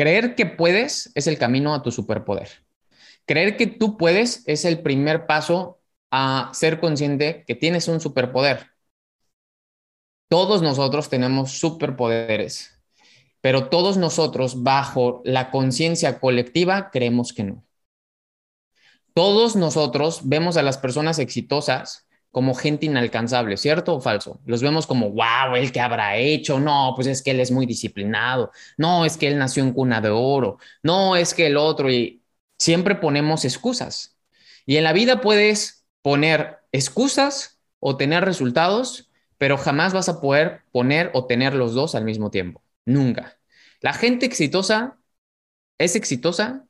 Creer que puedes es el camino a tu superpoder. Creer que tú puedes es el primer paso a ser consciente que tienes un superpoder. Todos nosotros tenemos superpoderes, pero todos nosotros bajo la conciencia colectiva creemos que no. Todos nosotros vemos a las personas exitosas como gente inalcanzable, ¿cierto o falso? Los vemos como, wow, ¿el que habrá hecho? No, pues es que él es muy disciplinado. No, es que él nació en cuna de oro. No, es que el otro. Y siempre ponemos excusas. Y en la vida puedes poner excusas o tener resultados, pero jamás vas a poder poner o tener los dos al mismo tiempo. Nunca. La gente exitosa es exitosa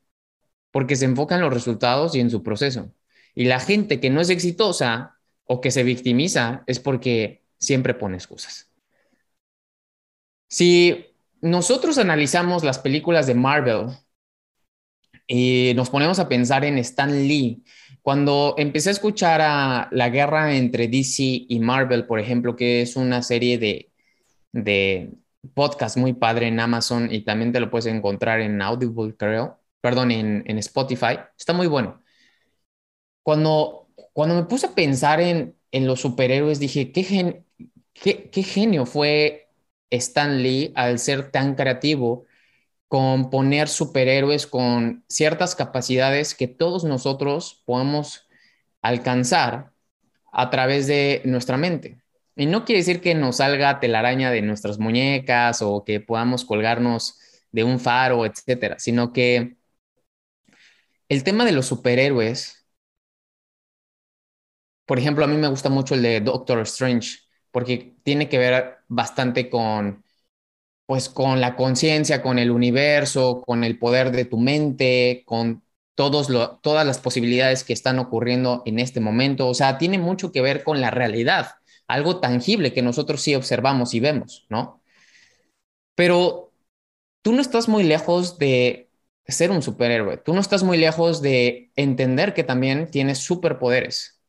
porque se enfoca en los resultados y en su proceso. Y la gente que no es exitosa o que se victimiza es porque siempre pone excusas. Si nosotros analizamos las películas de Marvel y nos ponemos a pensar en Stan Lee, cuando empecé a escuchar a la guerra entre DC y Marvel, por ejemplo, que es una serie de, de podcast muy padre en Amazon y también te lo puedes encontrar en Audible, creo, perdón, en, en Spotify, está muy bueno. Cuando cuando me puse a pensar en, los superhéroes, dije, ¿qué, qué, genio fue Stan Lee al ser tan creativo con poner superhéroes con ciertas capacidades que todos nosotros podemos alcanzar a través de nuestra mente. Y no quiere decir que nos salga telaraña de nuestras muñecas o que podamos colgarnos de un faro, etcétera, sino que el tema de los superhéroes por ejemplo, a mí me gusta mucho el de Doctor Strange, porque tiene que ver bastante con, pues, con la conciencia, con el universo, con el poder de tu mente, con todos todas las posibilidades que están ocurriendo en este momento. O sea, tiene mucho que ver con la realidad, algo tangible que nosotros sí observamos y vemos, ¿no? Pero tú no estás muy lejos de ser un superhéroe, tú no estás muy lejos de entender que también tienes superpoderes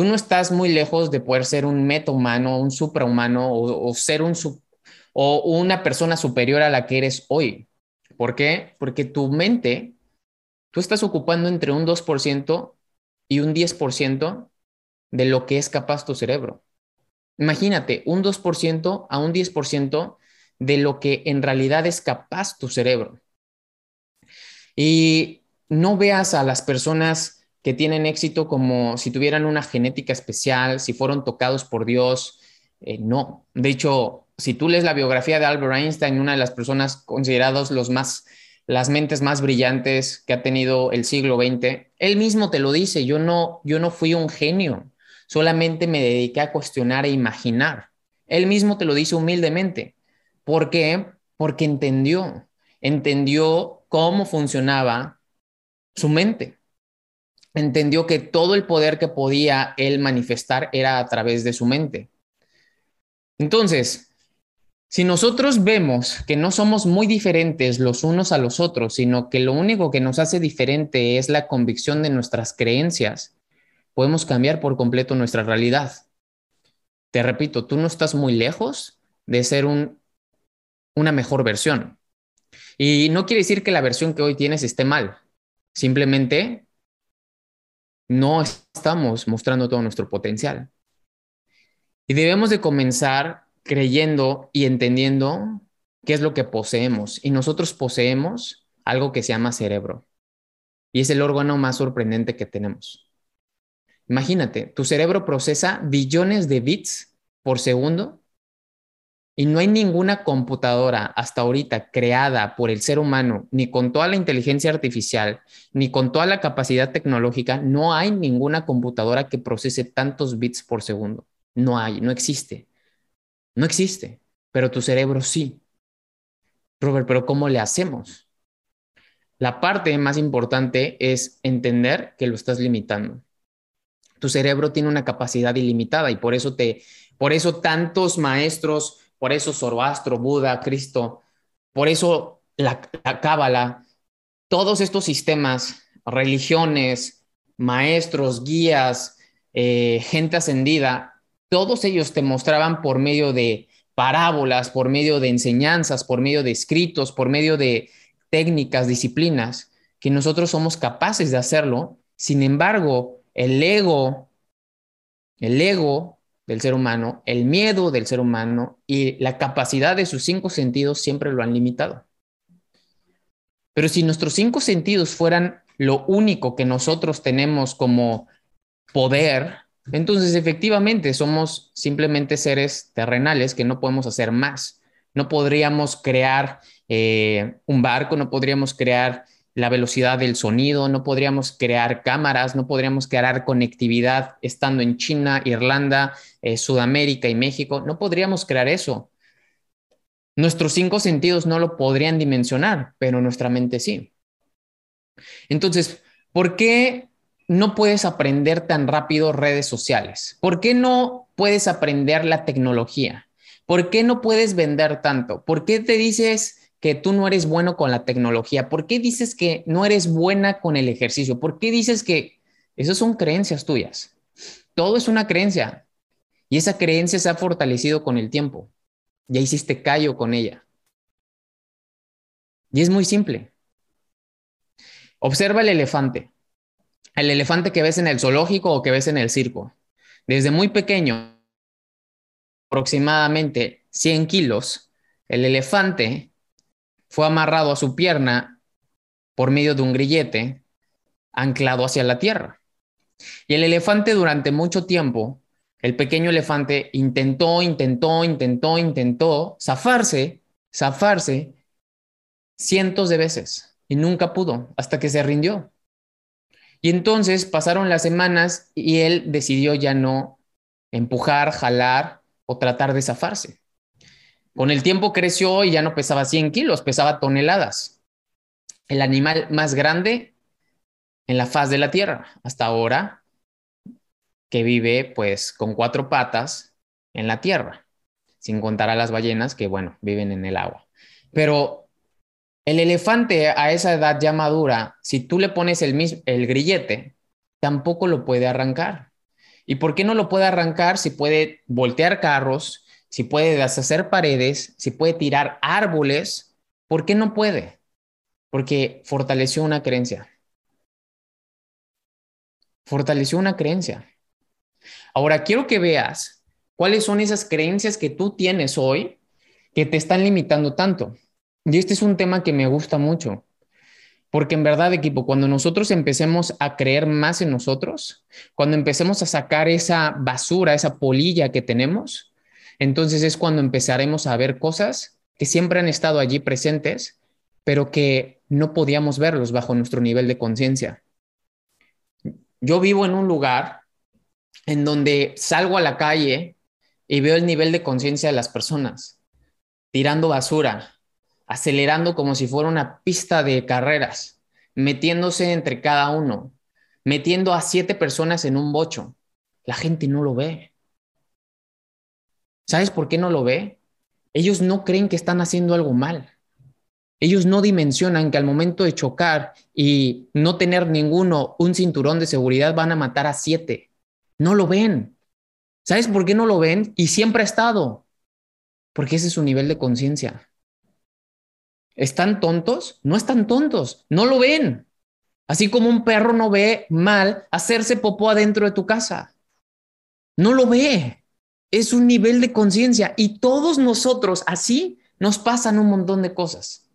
tú no estás muy lejos de poder ser un metahumano, un suprahumano o, ser un o una persona superior a la que eres hoy. ¿Por qué? Porque tu mente, tú estás ocupando entre un 2% y un 10% de lo que es capaz tu cerebro. Imagínate, un 2% a un 10% de lo que en realidad es capaz tu cerebro. Y no veas a las personas que tienen éxito como si tuvieran una genética especial, si fueron tocados por Dios. Eh, no, de hecho, si tú lees la biografía de Albert Einstein, una de las personas consideradas los más, las mentes más brillantes que ha tenido el siglo XX, él mismo te lo dice, yo no, yo no fui un genio, solamente me dediqué a cuestionar e imaginar. Él mismo te lo dice humildemente. ¿Por qué? Porque entendió, entendió cómo funcionaba su mente entendió que todo el poder que podía él manifestar era a través de su mente. Entonces, si nosotros vemos que no somos muy diferentes los unos a los otros, sino que lo único que nos hace diferente es la convicción de nuestras creencias, podemos cambiar por completo nuestra realidad. Te repito, tú no estás muy lejos de ser un, una mejor versión. Y no quiere decir que la versión que hoy tienes esté mal. Simplemente no estamos mostrando todo nuestro potencial. Y debemos de comenzar creyendo y entendiendo qué es lo que poseemos. Y nosotros poseemos algo que se llama cerebro. Y es el órgano más sorprendente que tenemos. Imagínate, tu cerebro procesa billones de bits por segundo y no hay ninguna computadora hasta ahorita creada por el ser humano, ni con toda la inteligencia artificial, ni con toda la capacidad tecnológica, no hay ninguna computadora que procese tantos bits por segundo. No hay, no existe. No existe, pero tu cerebro sí. Robert, pero ¿cómo le hacemos? La parte más importante es entender que lo estás limitando. Tu cerebro tiene una capacidad ilimitada y por eso te, por eso tantos maestros, por eso Zoroastro, Buda, Cristo, por eso la, Cábala, todos estos sistemas, religiones, maestros, guías, eh, gente ascendida, todos ellos te mostraban por medio de parábolas, por medio de enseñanzas, por medio de escritos, por medio de técnicas, disciplinas, que nosotros somos capaces de hacerlo. Sin embargo, el ego, el ego del ser humano, el miedo del ser humano y la capacidad de sus cinco sentidos siempre lo han limitado. Pero si nuestros cinco sentidos fueran lo único que nosotros tenemos como poder, entonces efectivamente somos simplemente seres terrenales que no podemos hacer más. No podríamos crear eh, un barco, no podríamos crear la velocidad del sonido, no podríamos crear cámaras, no podríamos crear conectividad estando en China, Irlanda, eh, Sudamérica y México, no podríamos crear eso. Nuestros cinco sentidos no lo podrían dimensionar, pero nuestra mente sí. Entonces, ¿por qué no puedes aprender tan rápido redes sociales? ¿Por qué no puedes aprender la tecnología? ¿Por qué no puedes vender tanto? ¿Por qué te dices que tú no eres bueno con la tecnología? ¿Por qué dices que no eres buena con el ejercicio? ¿Por qué dices que esas son creencias tuyas? Todo es una creencia y esa creencia se ha fortalecido con el tiempo. Ya hiciste callo con ella. Y es muy simple. Observa el elefante. El elefante que ves en el zoológico o que ves en el circo. Desde muy pequeño, aproximadamente 100 kilos, el elefante fue amarrado a su pierna por medio de un grillete anclado hacia la tierra. Y el elefante durante mucho tiempo, el pequeño elefante intentó, intentó, intentó, intentó zafarse, zafarse cientos de veces y nunca pudo hasta que se rindió. Y entonces pasaron las semanas y él decidió ya no empujar, jalar o tratar de zafarse. Con el tiempo creció y ya no pesaba 100 kilos, pesaba toneladas. El animal más grande en la faz de la Tierra hasta ahora, que vive pues con cuatro patas en la Tierra, sin contar a las ballenas que, bueno, viven en el agua. Pero el elefante a esa edad ya madura, si tú le pones el, el grillete, tampoco lo puede arrancar. ¿Y por qué no lo puede arrancar si puede voltear carros, si puede deshacer paredes, si puede tirar árboles, ¿por qué no puede? Porque fortaleció una creencia. Fortaleció una creencia. Ahora quiero que veas cuáles son esas creencias que tú tienes hoy que te están limitando tanto. Y este es un tema que me gusta mucho. Porque en verdad, equipo, cuando nosotros empecemos a creer más en nosotros, cuando empecemos a sacar esa basura, esa polilla que tenemos, entonces es cuando empezaremos a ver cosas que siempre han estado allí presentes, pero que no podíamos verlos bajo nuestro nivel de conciencia. Yo vivo en un lugar en donde salgo a la calle y veo el nivel de conciencia de las personas, tirando basura, acelerando como si fuera una pista de carreras, metiéndose entre cada uno, metiendo a siete personas en un bocho. La gente no lo ve. ¿Sabes por qué no lo ve? Ellos no creen que están haciendo algo mal. Ellos no dimensionan que al momento de chocar y no tener ninguno un cinturón de seguridad van a matar a siete. No lo ven. ¿Sabes por qué no lo ven? Y siempre ha estado. Porque ese es su nivel de conciencia. ¿Están tontos? No están tontos. No lo ven. Así como un perro no ve mal hacerse popó adentro de tu casa. No lo ve es un nivel de conciencia y todos nosotros así nos pasan un montón de cosas.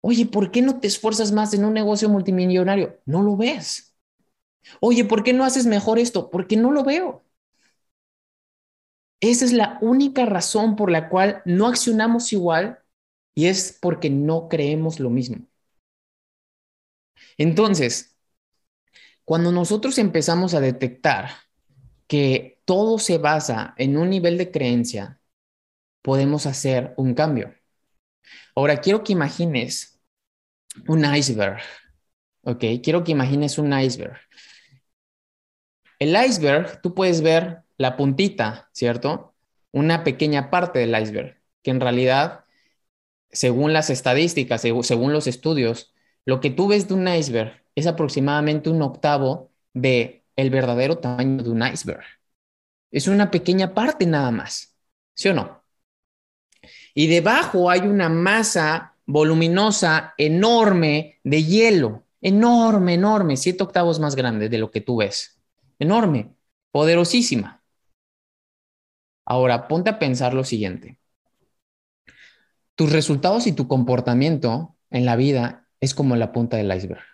Oye, ¿por qué no te esfuerzas más en un negocio multimillonario? No lo ves. Oye, ¿por qué no haces mejor esto? Porque no lo veo. Esa es la única razón por la cual no accionamos igual y es porque no creemos lo mismo. Entonces, cuando nosotros empezamos a detectar que todo se basa en un nivel de creencia, podemos hacer un cambio. Ahora, quiero que imagines un iceberg, ¿ok? Quiero que imagines un iceberg. El iceberg, tú puedes ver la puntita, ¿cierto? Una pequeña parte del iceberg, que en realidad, según las estadísticas, según los estudios, lo que tú ves de un iceberg es aproximadamente un octavo de el verdadero tamaño de un iceberg. Es una pequeña parte nada más, ¿sí o no? Y debajo hay una masa voluminosa enorme de hielo, enorme, enorme, siete octavos más grande de lo que tú ves. Enorme, poderosísima. Ahora, ponte a pensar lo siguiente. Tus resultados y tu comportamiento en la vida es como la punta del iceberg.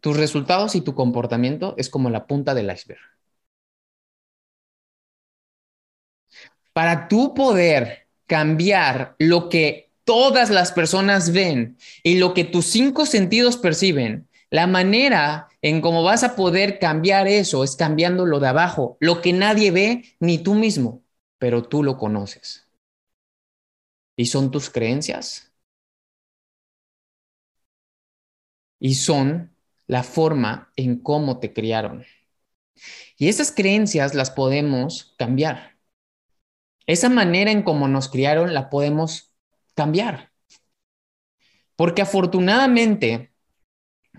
Tus resultados y tu comportamiento es como la punta del iceberg. Para tú poder cambiar lo que todas las personas ven y lo que tus cinco sentidos perciben, la manera en cómo vas a poder cambiar eso es cambiando lo de abajo, lo que nadie ve ni tú mismo, pero tú lo conoces. Y son tus creencias. Y son la forma en cómo te criaron. Y esas creencias las podemos cambiar. Esa manera en cómo nos criaron la podemos cambiar. Porque afortunadamente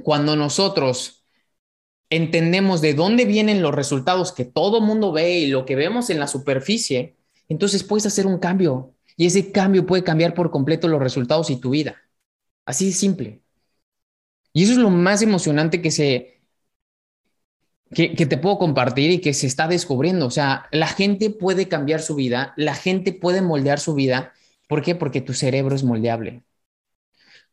cuando nosotros entendemos de dónde vienen los resultados que todo mundo ve y lo que vemos en la superficie, entonces puedes hacer un cambio y ese cambio puede cambiar por completo los resultados y tu vida. Así de simple. Y eso es lo más emocionante que se que, te puedo compartir y que se está descubriendo. O sea, la gente puede cambiar su vida, la gente puede moldear su vida. ¿Por qué? Porque tu cerebro es moldeable.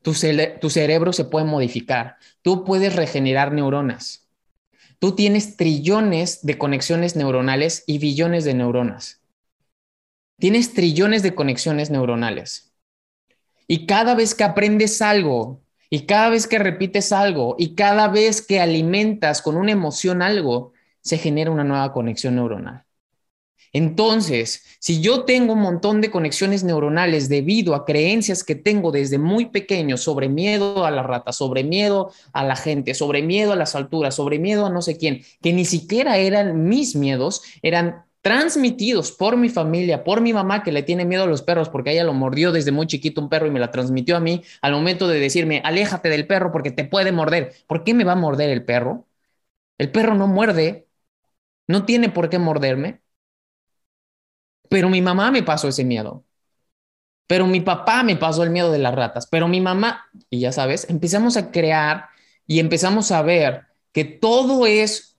Tu, cerebro se puede modificar. Tú puedes regenerar neuronas. Tú tienes trillones de conexiones neuronales y billones de neuronas. Tienes trillones de conexiones neuronales. Y cada vez que aprendes algo, y cada vez que repites algo, y cada vez que alimentas con una emoción algo, se genera una nueva conexión neuronal. Entonces, si yo tengo un montón de conexiones neuronales debido a creencias que tengo desde muy pequeño sobre miedo a la rata, sobre miedo a la gente, sobre miedo a las alturas, sobre miedo a no sé quién, que ni siquiera eran mis miedos, eran transmitidos por mi familia, por mi mamá que le tiene miedo a los perros porque ella lo mordió desde muy chiquito un perro y me la transmitió a mí al momento de decirme, aléjate del perro porque te puede morder. ¿Por qué me va a morder el perro? El perro no muerde, no tiene por qué morderme. Pero mi mamá me pasó ese miedo. Pero mi papá me pasó el miedo de las ratas. Pero mi mamá, y ya sabes, empezamos a crear y empezamos a ver que todo es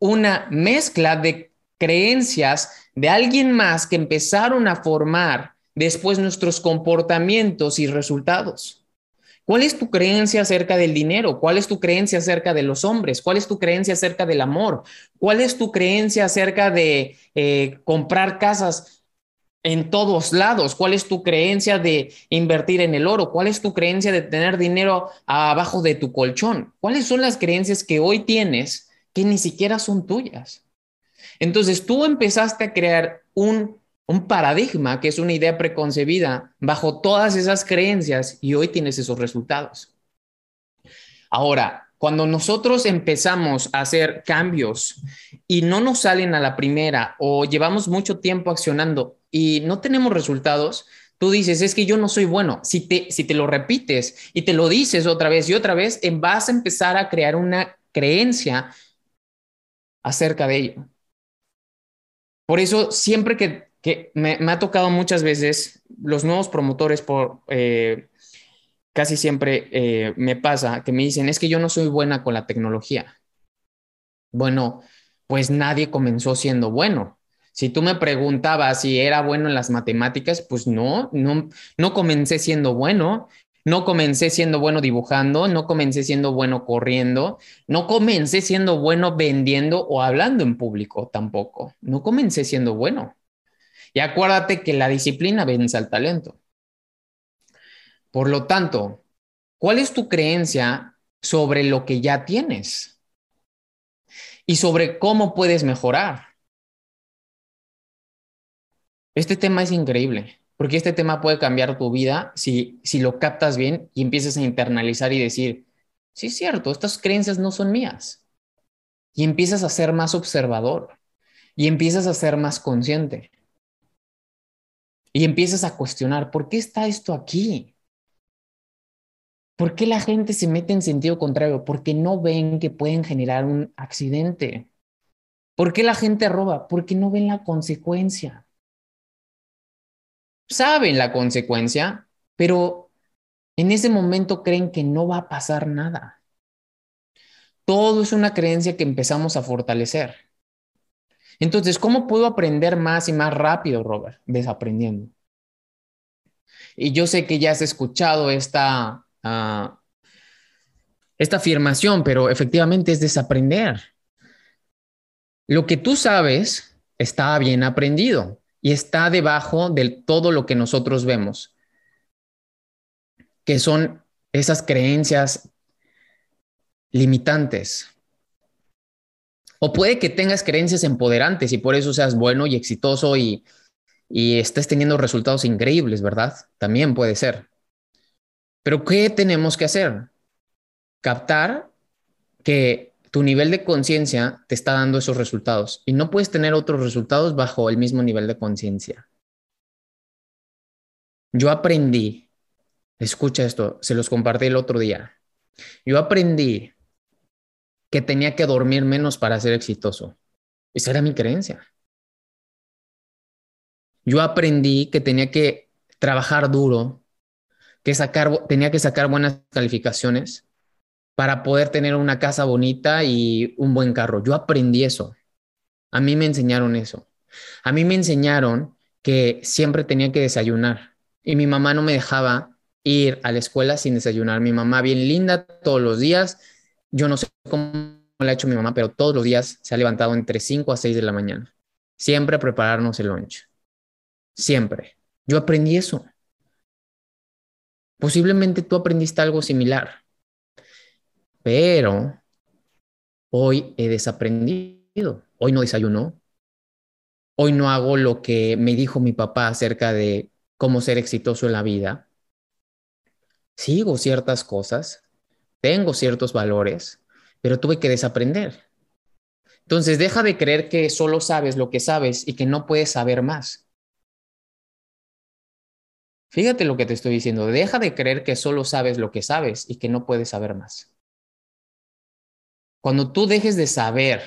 una mezcla de creencias de alguien más que empezaron a formar después nuestros comportamientos y resultados. ¿Cuál es tu creencia acerca del dinero? ¿Cuál es tu creencia acerca de los hombres? ¿Cuál es tu creencia acerca del amor? ¿Cuál es tu creencia acerca de eh, comprar casas en todos lados? ¿Cuál es tu creencia de invertir en el oro? ¿Cuál es tu creencia de tener dinero abajo de tu colchón? ¿Cuáles son las creencias que hoy tienes que ni siquiera son tuyas? Entonces tú empezaste a crear un paradigma que es una idea preconcebida bajo todas esas creencias y hoy tienes esos resultados. Ahora, cuando nosotros empezamos a hacer cambios y no nos salen a la primera o llevamos mucho tiempo accionando y no tenemos resultados, tú dices, es que yo no soy bueno. Si te, si te lo repites y te lo dices otra vez y otra vez, vas a empezar a crear una creencia acerca de ello. Por eso, siempre que que me, ha tocado muchas veces, los nuevos promotores por... Eh, casi siempre eh, me pasa que me dicen, es que yo no soy buena con la tecnología. Bueno, pues nadie comenzó siendo bueno. Si tú me preguntabas si era bueno en las matemáticas, pues no, no, no comencé siendo bueno. No comencé siendo bueno dibujando, no comencé siendo bueno corriendo, no comencé siendo bueno vendiendo o hablando en público tampoco. No comencé siendo bueno. Y acuérdate que la disciplina vence al talento. Por lo tanto, ¿cuál es tu creencia sobre lo que ya tienes? Y sobre cómo puedes mejorar. Este tema es increíble, porque este tema puede cambiar tu vida si, si lo captas bien y empiezas a internalizar y decir, sí es cierto, estas creencias no son mías. Y empiezas a ser más observador y empiezas a ser más consciente. Y empiezas a cuestionar, ¿por qué está esto aquí? ¿Por qué la gente se mete en sentido contrario? Porque no ven que pueden generar un accidente. ¿Por qué la gente roba? Porque no ven la consecuencia saben la consecuencia, pero en ese momento creen que no va a pasar nada. Todo es una creencia que empezamos a fortalecer. Entonces, ¿cómo puedo aprender más y más rápido, Robert? Desaprendiendo. Y yo sé que ya has escuchado esta, uh, esta afirmación, pero efectivamente es desaprender. Lo que tú sabes está bien aprendido y está debajo de todo lo que nosotros vemos, que son esas creencias limitantes. O puede que tengas creencias empoderantes y por eso seas bueno y exitoso y, estés teniendo resultados increíbles, ¿verdad? También puede ser. Pero ¿qué tenemos que hacer? Captar que tu nivel de conciencia te está dando esos resultados y no puedes tener otros resultados bajo el mismo nivel de conciencia. Yo aprendí, escucha esto, se los compartí el otro día. Yo aprendí que tenía que dormir menos para ser exitoso. Esa era mi creencia. Yo aprendí que tenía que trabajar duro, que sacar, tenía que sacar buenas calificaciones para poder tener una casa bonita y un buen carro. Yo aprendí eso. A mí me enseñaron eso. A mí me enseñaron que siempre tenía que desayunar y mi mamá no me dejaba ir a la escuela sin desayunar. Mi mamá bien linda todos los días. Yo no sé cómo lo ha hecho mi mamá, pero todos los días se ha levantado entre 5 a 6 de la mañana. Siempre prepararnos el lunch. Siempre. Yo aprendí eso. Posiblemente tú aprendiste algo similar pero hoy he desaprendido. Hoy no desayuno. Hoy no hago lo que me dijo mi papá acerca de cómo ser exitoso en la vida. Sigo ciertas cosas, tengo ciertos valores, pero tuve que desaprender. Entonces, deja de creer que solo sabes lo que sabes y que no puedes saber más. Fíjate lo que te estoy diciendo. Deja de creer que solo sabes lo que sabes y que no puedes saber más. Cuando tú dejes de saber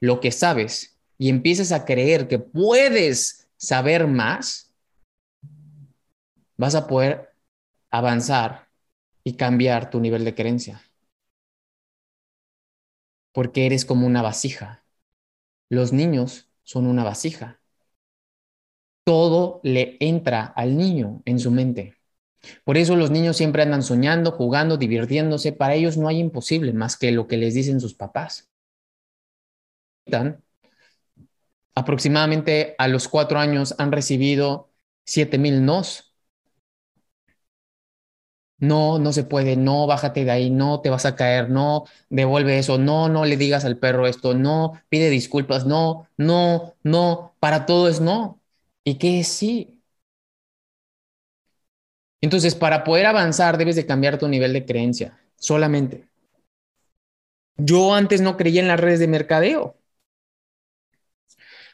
lo que sabes y empieces a creer que puedes saber más, vas a poder avanzar y cambiar tu nivel de creencia. Porque eres como una vasija. Los niños son una vasija. Todo le entra al niño en su mente. Por eso los niños siempre andan soñando, jugando, divirtiéndose. Para ellos no hay imposible más que lo que les dicen sus papás. Aproximadamente a los cuatro años han recibido siete mil nos. No, no se puede, no, bájate de ahí, no, te vas a caer, no, devuelve eso, no, no le digas al perro esto, no, pide disculpas, no, no, no, para todo es no. ¿Y qué es sí? Entonces, para poder avanzar, debes de cambiar tu nivel de creencia, solamente. Yo antes no creía en las redes de mercadeo.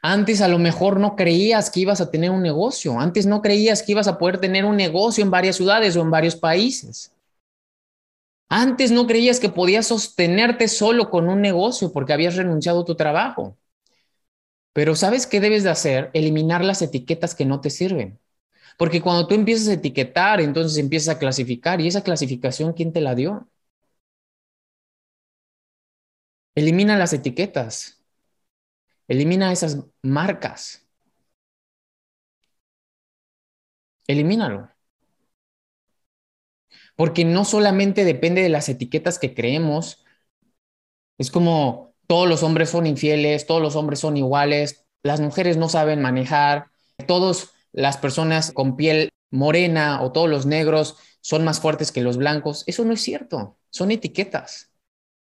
Antes a lo mejor no creías que ibas a tener un negocio. Antes no creías que ibas a poder tener un negocio en varias ciudades o en varios países. Antes no creías que podías sostenerte solo con un negocio porque habías renunciado a tu trabajo. Pero ¿sabes qué debes de hacer? Eliminar las etiquetas que no te sirven. Porque cuando tú empiezas a etiquetar, entonces empiezas a clasificar. ¿Y esa clasificación quién te la dio? Elimina las etiquetas. Elimina esas marcas. Elimínalo. Porque no solamente depende de las etiquetas que creemos, es como todos los hombres son infieles, todos los hombres son iguales, las mujeres no saben manejar, todas las personas con piel morena o todos los negros son más fuertes que los blancos. Eso no es cierto, son etiquetas.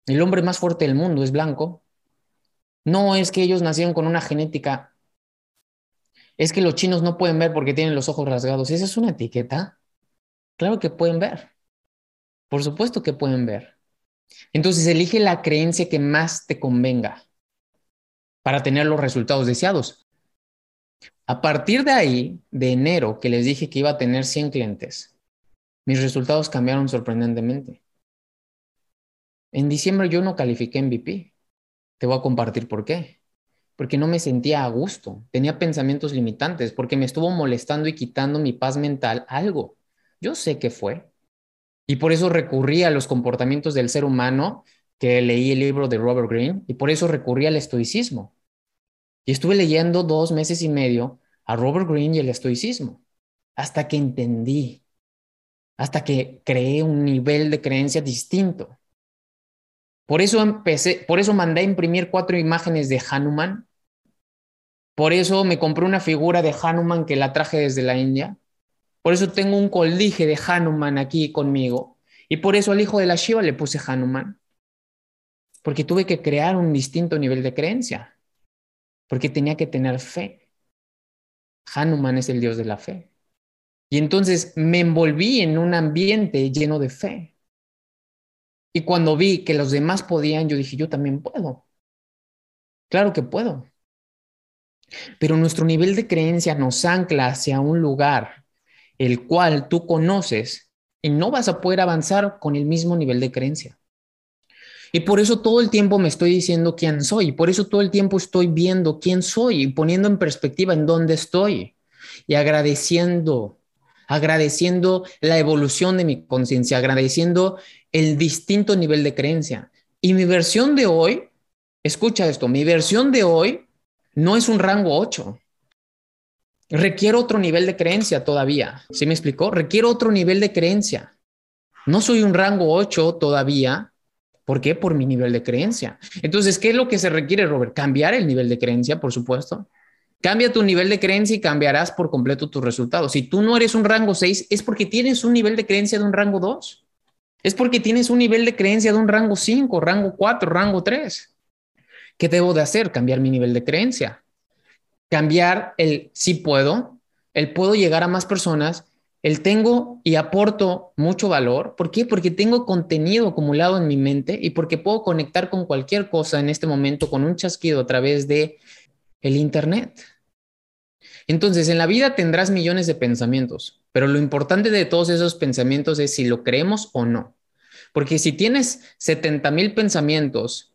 El hombre más fuerte del mundo es blanco. No es que ellos nacieron con una genética. Es que los chinos no pueden ver porque tienen los ojos rasgados. ¿Esa es una etiqueta? Claro que pueden ver. Por supuesto que pueden ver. Entonces elige la creencia que más te convenga para tener los resultados deseados. A partir de ahí, de enero, que les dije que iba a tener 100 clientes, mis resultados cambiaron sorprendentemente. En diciembre yo no califiqué MVP. Te voy a compartir por qué. Porque no me sentía a gusto, tenía pensamientos limitantes, porque me estuvo molestando y quitando mi paz mental algo. Yo sé qué fue. Y por eso recurrí a los comportamientos del ser humano, que leí el libro de Robert Greene, y por eso recurrí al estoicismo. Y estuve leyendo dos meses y medio a Robert Greene y el estoicismo, hasta que entendí, hasta que creé un nivel de creencia distinto. Por eso empecé, por eso mandé a imprimir cuatro imágenes de Hanuman. Por eso me compré una figura de Hanuman que la traje desde la India. Por eso tengo un coldije de Hanuman aquí conmigo. Y por eso al hijo de la Shiva le puse Hanuman. Porque tuve que crear un distinto nivel de creencia. Porque tenía que tener fe. Hanuman es el dios de la fe. Y entonces me envolví en un ambiente lleno de fe. Y cuando vi que los demás podían, yo dije, yo también puedo. Claro que puedo. Pero nuestro nivel de creencia nos ancla hacia un lugar el cual tú conoces y no vas a poder avanzar con el mismo nivel de creencia. Y por eso todo el tiempo me estoy diciendo quién soy, por eso todo el tiempo estoy viendo quién soy y poniendo en perspectiva en dónde estoy y agradeciendo, agradeciendo la evolución de mi conciencia, agradeciendo el distinto nivel de creencia. Y mi versión de hoy, escucha esto, mi versión de hoy no es un rango 8. Requiero otro nivel de creencia todavía. ¿Sí me explicó? Requiero otro nivel de creencia. No soy un rango 8 todavía. ¿Por qué? Por mi nivel de creencia. Entonces, ¿qué es lo que se requiere, Robert? Cambiar el nivel de creencia, por supuesto. Cambia tu nivel de creencia y cambiarás por completo tus resultados. Si tú no eres un rango 6, es porque tienes un nivel de creencia de un rango 2. Es porque tienes un nivel de creencia de un rango 5, rango 4, rango 3. ¿Qué debo de hacer? Cambiar mi nivel de creencia. Cambiar el sí puedo, el puedo llegar a más personas, el tengo y aporto mucho valor. ¿Por qué? Porque tengo contenido acumulado en mi mente y porque puedo conectar con cualquier cosa en este momento con un chasquido a través de el internet. Entonces, en la vida tendrás millones de pensamientos, pero lo importante de todos esos pensamientos es si lo creemos o no. Porque si tienes 70 mil pensamientos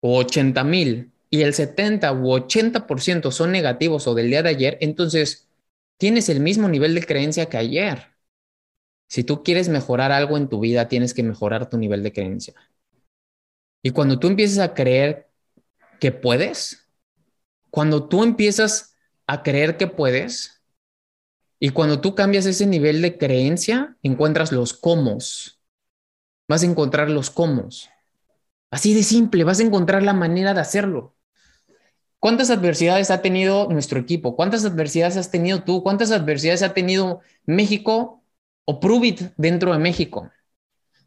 o 80 mil y el 70 u 80% son negativos o del día de ayer, entonces tienes el mismo nivel de creencia que ayer. Si tú quieres mejorar algo en tu vida, tienes que mejorar tu nivel de creencia. Y cuando tú empiezas a creer que puedes, cuando tú empiezas a creer que puedes, y cuando tú cambias ese nivel de creencia, encuentras los cómo. Vas a encontrar los cómo. Así de simple, vas a encontrar la manera de hacerlo. ¿Cuántas adversidades ha tenido nuestro equipo? ¿Cuántas adversidades has tenido tú? ¿Cuántas adversidades ha tenido México o Pruvit dentro de México?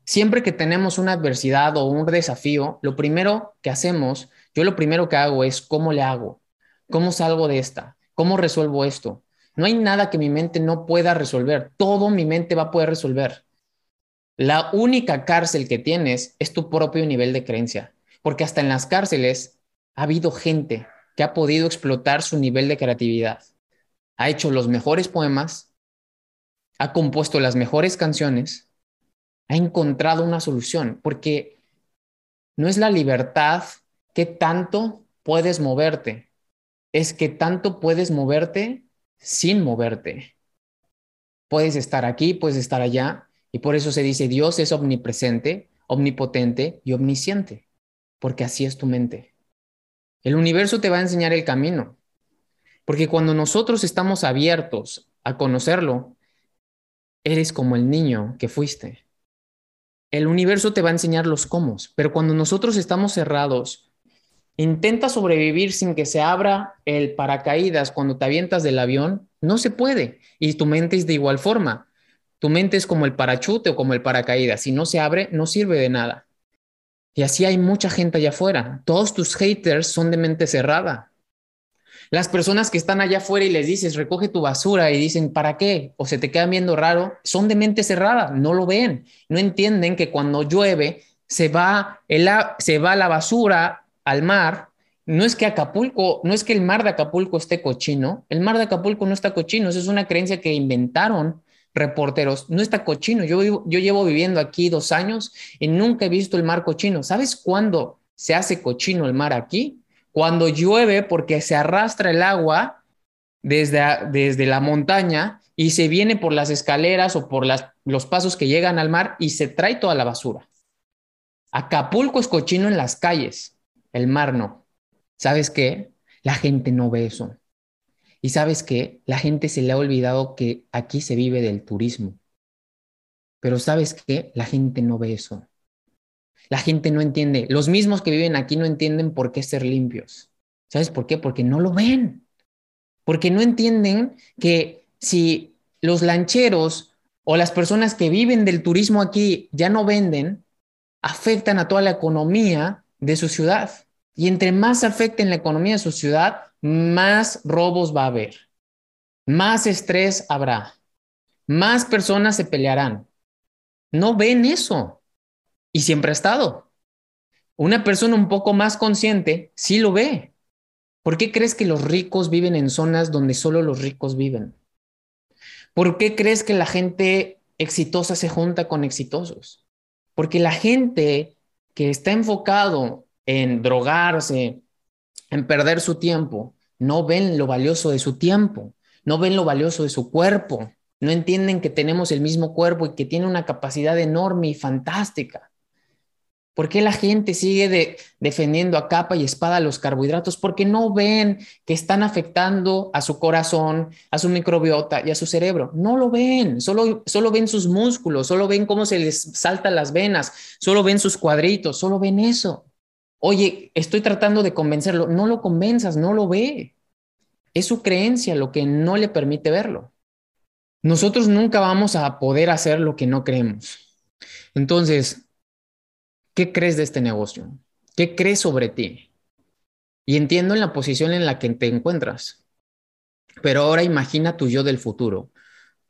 Siempre que tenemos una adversidad o un desafío, lo primero que hacemos, yo lo primero que hago es cómo le hago, cómo salgo de esta, cómo resuelvo esto. No hay nada que mi mente no pueda resolver, todo mi mente va a poder resolver. La única cárcel que tienes es tu propio nivel de creencia, porque hasta en las cárceles ha habido gente que ha podido explotar su nivel de creatividad. Ha hecho los mejores poemas, ha compuesto las mejores canciones, ha encontrado una solución, porque no es la libertad que tanto puedes moverte, es que tanto puedes moverte sin moverte. Puedes estar aquí, puedes estar allá, y por eso se dice Dios es omnipresente, omnipotente y omnisciente, porque así es tu mente. El universo te va a enseñar el camino. Porque cuando nosotros estamos abiertos a conocerlo, eres como el niño que fuiste. El universo te va a enseñar los cómo, pero cuando nosotros estamos cerrados, intenta sobrevivir sin que se abra el paracaídas cuando te avientas del avión, no se puede. Y tu mente es de igual forma. Tu mente es como el parachute o como el paracaídas. Si no se abre, no sirve de nada. Y así hay mucha gente allá afuera. Todos tus haters son de mente cerrada. Las personas que están allá afuera y les dices, recoge tu basura y dicen, ¿para qué? O se te quedan viendo raro, son de mente cerrada, no lo ven. No entienden que cuando llueve se va, el, se va la basura al mar. No es que Acapulco, no es que el mar de Acapulco esté cochino. El mar de Acapulco no está cochino. Eso es una creencia que inventaron reporteros, no está cochino. Yo, yo llevo viviendo aquí dos años y nunca he visto el mar cochino. ¿Sabes cuándo se hace cochino el mar aquí? Cuando llueve porque se arrastra el agua desde, la montaña y se viene por las escaleras o por los pasos que llegan al mar y se trae toda la basura. Acapulco es cochino en las calles, el mar no. ¿Sabes qué? La gente no ve eso. Y sabes que la gente se le ha olvidado que aquí se vive del turismo. Pero sabes que la gente no ve eso. La gente no entiende. Los mismos que viven aquí no entienden por qué ser limpios. ¿Sabes por qué? Porque no lo ven. Porque no entienden que si los lancheros o las personas que viven del turismo aquí ya no venden, afectan a toda la economía de su ciudad. Y entre más afecten la economía de su ciudad, más robos va a haber, más estrés habrá, más personas se pelearán. No ven eso. Y siempre ha estado. Una persona un poco más consciente sí lo ve. ¿Por qué crees que los ricos viven en zonas donde solo los ricos viven? ¿Por qué crees que la gente exitosa se junta con exitosos? Porque la gente que está enfocado en drogarse, en perder su tiempo, no ven lo valioso de su tiempo, no ven lo valioso de su cuerpo, no entienden que tenemos el mismo cuerpo y que tiene una capacidad enorme y fantástica. ¿Por qué la gente sigue defendiendo a capa y espada los carbohidratos? Porque no ven que están afectando a su corazón, a su microbiota y a su cerebro. No lo ven, solo, solo ven sus músculos, solo ven cómo se les saltan las venas, solo ven sus cuadritos, solo ven eso. Oye, estoy tratando de convencerlo. No lo convenzas, no lo ve. Es su creencia lo que no le permite verlo. Nosotros nunca vamos a poder hacer lo que no creemos. Entonces, ¿qué crees de este negocio? ¿Qué crees sobre ti? Y entiendo en la posición en la que te encuentras. Pero ahora imagina tu yo del futuro,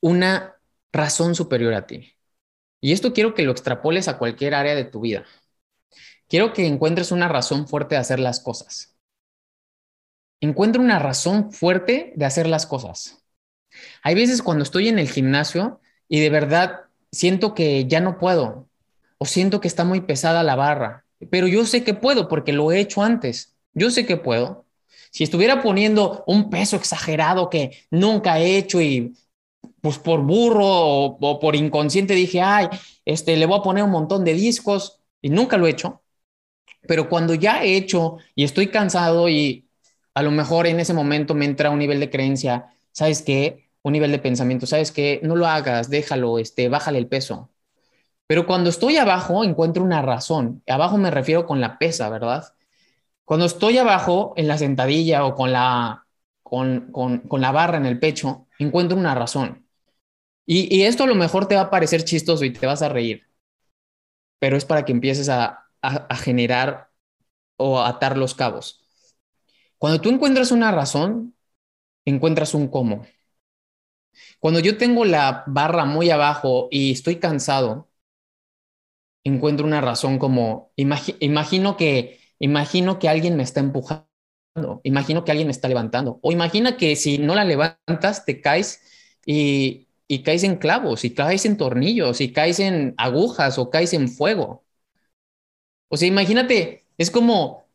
una razón superior a ti. Y esto quiero que lo extrapoles a cualquier área de tu vida quiero que encuentres una razón fuerte de hacer las cosas. Encuentra una razón fuerte de hacer las cosas. Hay veces cuando estoy en el gimnasio y de verdad siento que ya no puedo o siento que está muy pesada la barra, pero yo sé que puedo porque lo he hecho antes. Yo sé que puedo. Si estuviera poniendo un peso exagerado que nunca he hecho y pues por burro o, por inconsciente dije, ay, este, le voy a poner un montón de discos y nunca lo he hecho, pero cuando ya he hecho y estoy cansado y a lo mejor en ese momento me entra un nivel de creencia, ¿sabes qué? Un nivel de pensamiento, ¿sabes qué? No lo hagas, déjalo, este, bájale el peso. Pero cuando estoy abajo encuentro una razón. Abajo me refiero con la pesa, ¿verdad? Cuando estoy abajo en la sentadilla o con la, con, la barra en el pecho, encuentro una razón. Y, y esto a lo mejor te va a parecer chistoso y te vas a reír, pero es para que empieces a, a, generar o atar los cabos. Cuando tú encuentras una razón, encuentras un cómo. Cuando yo tengo la barra muy abajo y estoy cansado, encuentro una razón como imagino que imagino que alguien me está empujando, imagino que alguien me está levantando o imagina que si no la levantas te caes y, y caes en clavos y caes en tornillos y caes en agujas o caes en fuego. O sea, imagínate, es como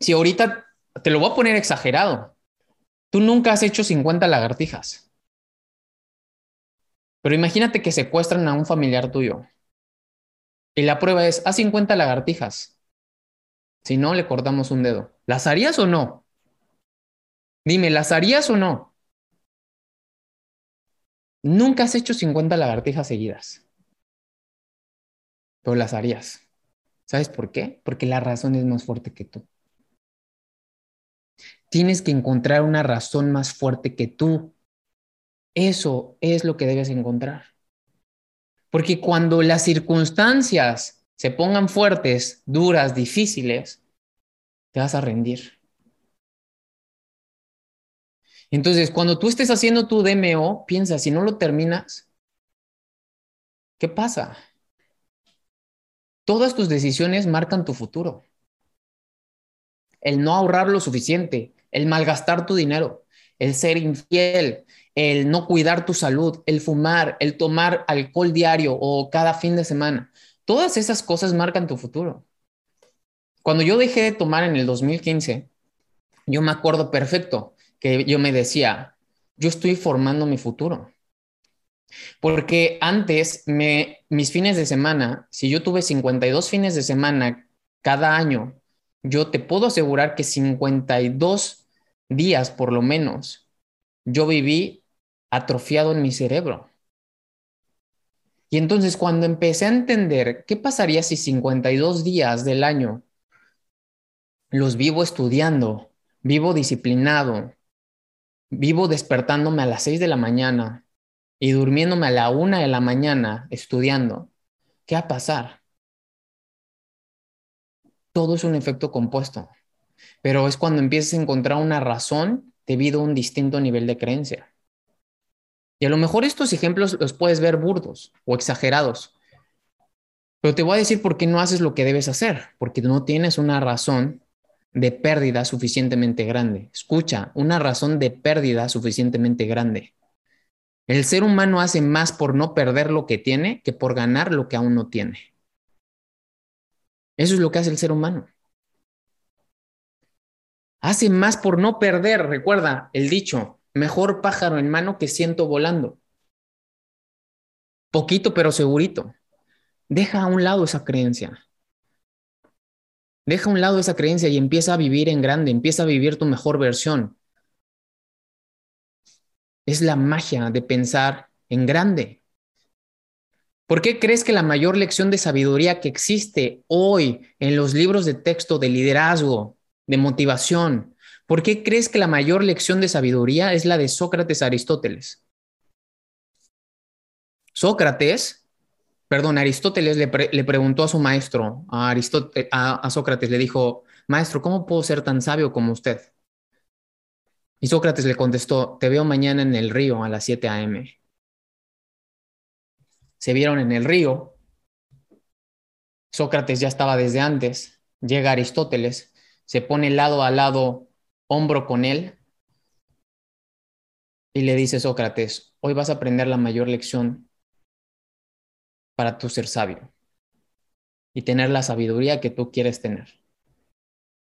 si ahorita te lo voy a poner exagerado. Tú nunca has hecho 50 lagartijas. Pero imagínate que secuestran a un familiar tuyo. Y la prueba es, haz 50 lagartijas. Si no, le cortamos un dedo. ¿Las harías o no? Dime, ¿las harías o no? Nunca has hecho 50 lagartijas seguidas, pero las harías. ¿Sabes por qué? Porque la razón es más fuerte que tú. Tienes que encontrar una razón más fuerte que tú. Eso es lo que debes encontrar. Porque cuando las circunstancias se pongan fuertes, duras, difíciles, te vas a rendir. Entonces, cuando tú estés haciendo tu DMO, piensa, si no lo terminas, ¿qué pasa? Todas tus decisiones marcan tu futuro. El no ahorrar lo suficiente, el malgastar tu dinero, el ser infiel, el no cuidar tu salud, el fumar, el tomar alcohol diario o cada fin de semana. Todas esas cosas marcan tu futuro. Cuando yo dejé de tomar en el 2015, yo me acuerdo perfecto que yo me decía, yo estoy formando mi futuro. Porque antes, me, mis fines de semana, si yo tuve 52 fines de semana cada año, yo te puedo asegurar que 52 días por lo menos, yo viví atrofiado en mi cerebro. Y entonces cuando empecé a entender qué pasaría si 52 días del año los vivo estudiando, vivo disciplinado, vivo despertándome a las 6 de la mañana y durmiéndome a la 1 de la mañana estudiando, ¿qué va a pasar? Todo es un efecto compuesto pero es cuando empiezas a encontrar una razón debido a un distinto nivel de creencia. Y a lo mejor estos ejemplos los puedes ver burdos o exagerados, pero te voy a decir por qué no haces lo que debes hacer, porque no tienes una razón de pérdida suficientemente grande. Escucha, una razón de pérdida suficientemente grande. El ser humano hace más por no perder lo que tiene que por ganar lo que aún no tiene. Eso es lo que hace el ser humano. Hace más por no perder, recuerda el dicho, mejor pájaro en mano que ciento volando. Poquito pero segurito. Deja a un lado esa creencia. Deja a un lado esa creencia y empieza a vivir en grande, empieza a vivir tu mejor versión. Es la magia de pensar en grande. ¿Por qué crees que la mayor lección de sabiduría que existe hoy en los libros de texto de liderazgo, de motivación. ¿Por qué crees que la mayor lección de sabiduría es la de Sócrates Aristóteles? Sócrates, perdón, Aristóteles le, preguntó a su maestro, a, a Sócrates, le dijo, maestro, ¿cómo puedo ser tan sabio como usted? Y Sócrates le contestó, te veo mañana en el río a las 7 a.m. Se vieron en el río. Sócrates ya estaba desde antes. Llega Aristóteles se pone lado a lado, hombro con él, y le dice Sócrates, hoy vas a aprender la mayor lección para tu ser sabio y tener la sabiduría que tú quieres tener.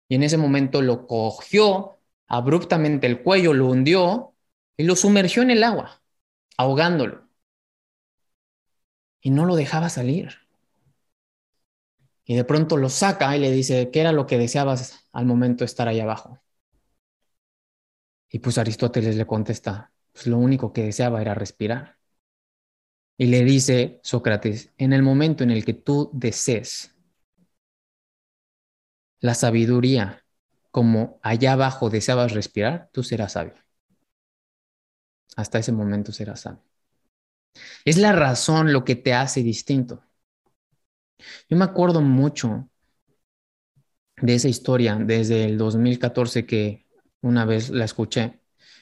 Y en ese momento lo cogió abruptamente el cuello, lo hundió y lo sumergió en el agua, ahogándolo. Y no lo dejaba salir. Y de pronto lo saca y le dice, ¿qué era lo que deseabas al momento de estar ahí abajo? Y pues Aristóteles le contesta, pues lo único que deseaba era respirar. Y le dice Sócrates, en el momento en el que tú desees la sabiduría como allá abajo deseabas respirar, tú serás sabio. Hasta ese momento serás sabio. Es la razón lo que te hace distinto. Yo me acuerdo mucho de esa historia desde el 2014 que una vez la escuché.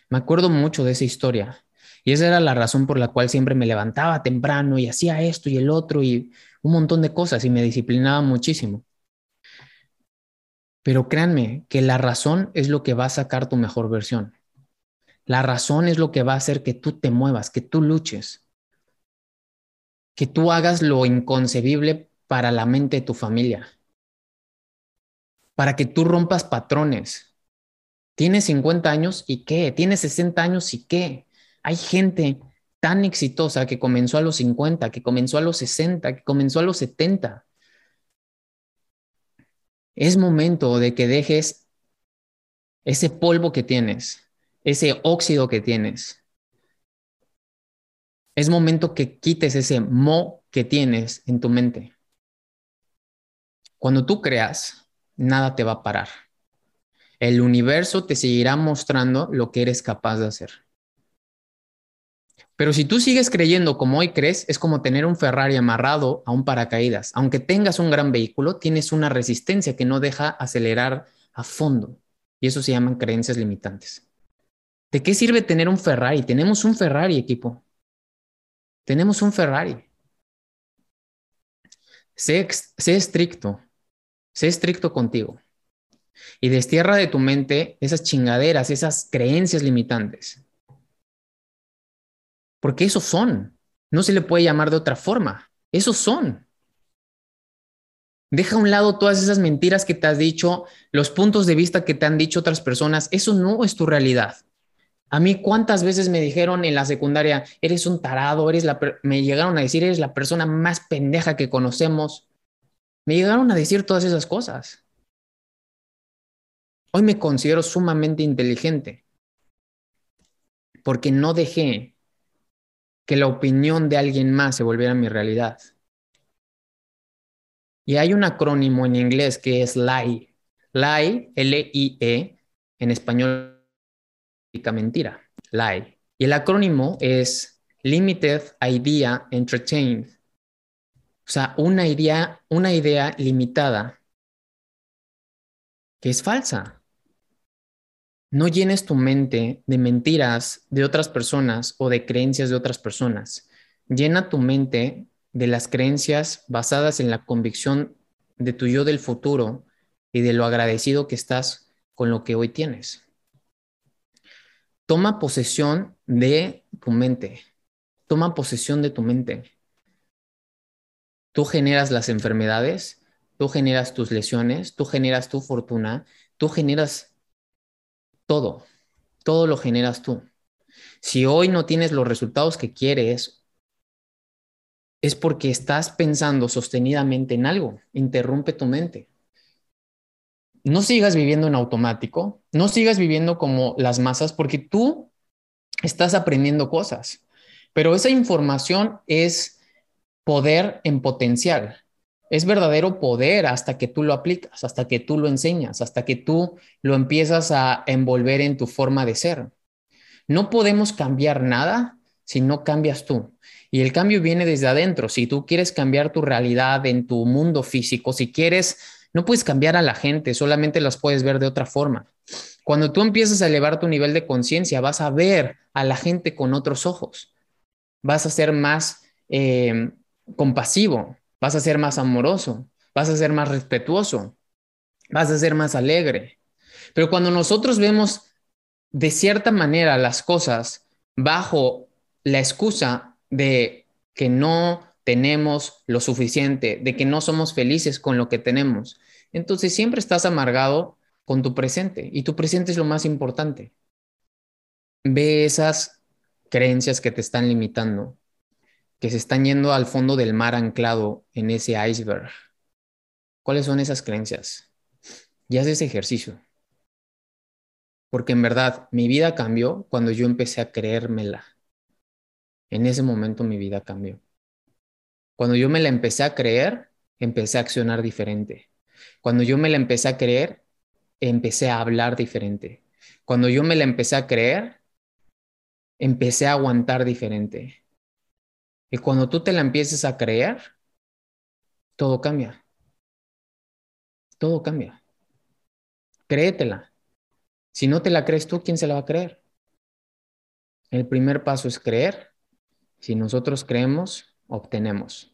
Me acuerdo mucho de esa historia. Y esa era la razón por la cual siempre me levantaba temprano y hacía esto y el otro y un montón de cosas y me disciplinaba muchísimo. Pero créanme que la razón es lo que va a sacar tu mejor versión. La razón es lo que va a hacer que tú te muevas, que tú luches, que tú hagas lo inconcebible para la mente de tu familia, para que tú rompas patrones. Tienes 50 años y qué, tienes 60 años y qué. Hay gente tan exitosa que comenzó a los 50, que comenzó a los 60, que comenzó a los 70. Es momento de que dejes ese polvo que tienes, ese óxido que tienes. Es momento que quites ese mo que tienes en tu mente. Cuando tú creas, nada te va a parar. El universo te seguirá mostrando lo que eres capaz de hacer. Pero si tú sigues creyendo como hoy crees, es como tener un Ferrari amarrado a un paracaídas. Aunque tengas un gran vehículo, tienes una resistencia que no deja acelerar a fondo. Y eso se llaman creencias limitantes. ¿De qué sirve tener un Ferrari? Tenemos un Ferrari, equipo. Tenemos un Ferrari. Sé, sé estricto. Sé estricto contigo. Y destierra de tu mente esas chingaderas, esas creencias limitantes. Porque esos son. No se le puede llamar de otra forma. Esos son. Deja a un lado todas esas mentiras que te has dicho, los puntos de vista que te han dicho otras personas. Eso no es tu realidad. A mí cuántas veces me dijeron en la secundaria, eres un tarado, eres la me llegaron a decir, eres la persona más pendeja que conocemos. Me llegaron a decir todas esas cosas. Hoy me considero sumamente inteligente porque no dejé que la opinión de alguien más se volviera mi realidad. Y hay un acrónimo en inglés que es LIE. LIE, L-I-E, en español significa mentira, LIE. Y el acrónimo es Limited Idea Entertained. O sea, una idea, una idea limitada que es falsa. No llenes tu mente de mentiras de otras personas o de creencias de otras personas. Llena tu mente de las creencias basadas en la convicción de tu yo del futuro y de lo agradecido que estás con lo que hoy tienes. Toma posesión de tu mente. Toma posesión de tu mente. Tú generas las enfermedades, tú generas tus lesiones, tú generas tu fortuna, tú generas todo, todo lo generas tú. Si hoy no tienes los resultados que quieres, es porque estás pensando sostenidamente en algo. Interrumpe tu mente. No sigas viviendo en automático, no sigas viviendo como las masas porque tú estás aprendiendo cosas, pero esa información es poder en potencial es verdadero poder hasta que tú lo aplicas, hasta que tú lo enseñas, hasta que tú lo empiezas a envolver en tu forma de ser. No podemos cambiar nada si no cambias tú. Y el cambio viene desde adentro. Si tú quieres cambiar tu realidad en tu mundo físico, si quieres, no puedes cambiar a la gente, solamente las puedes ver de otra forma. Cuando tú empiezas a elevar tu nivel de conciencia, vas a ver a la gente con otros ojos. Vas a ser más eh, compasivo, vas a ser más amoroso, vas a ser más respetuoso, vas a ser más alegre. Pero cuando nosotros vemos de cierta manera las cosas bajo la excusa de que no tenemos lo suficiente, de que no somos felices con lo que tenemos, entonces siempre estás amargado con tu presente y tu presente es lo más importante. Ve esas creencias que te están limitando que se están yendo al fondo del mar anclado en ese iceberg. ¿Cuáles son esas creencias? Y haz ese ejercicio. Porque en verdad mi vida cambió cuando yo empecé a creérmela. En ese momento mi vida cambió. Cuando yo me la empecé a creer, empecé a accionar diferente. Cuando yo me la empecé a creer, empecé a hablar diferente. Cuando yo me la empecé a creer, empecé a aguantar diferente. Y cuando tú te la empieces a creer, todo cambia. Todo cambia. Créetela. Si no te la crees tú, ¿quién se la va a creer? El primer paso es creer. Si nosotros creemos, obtenemos.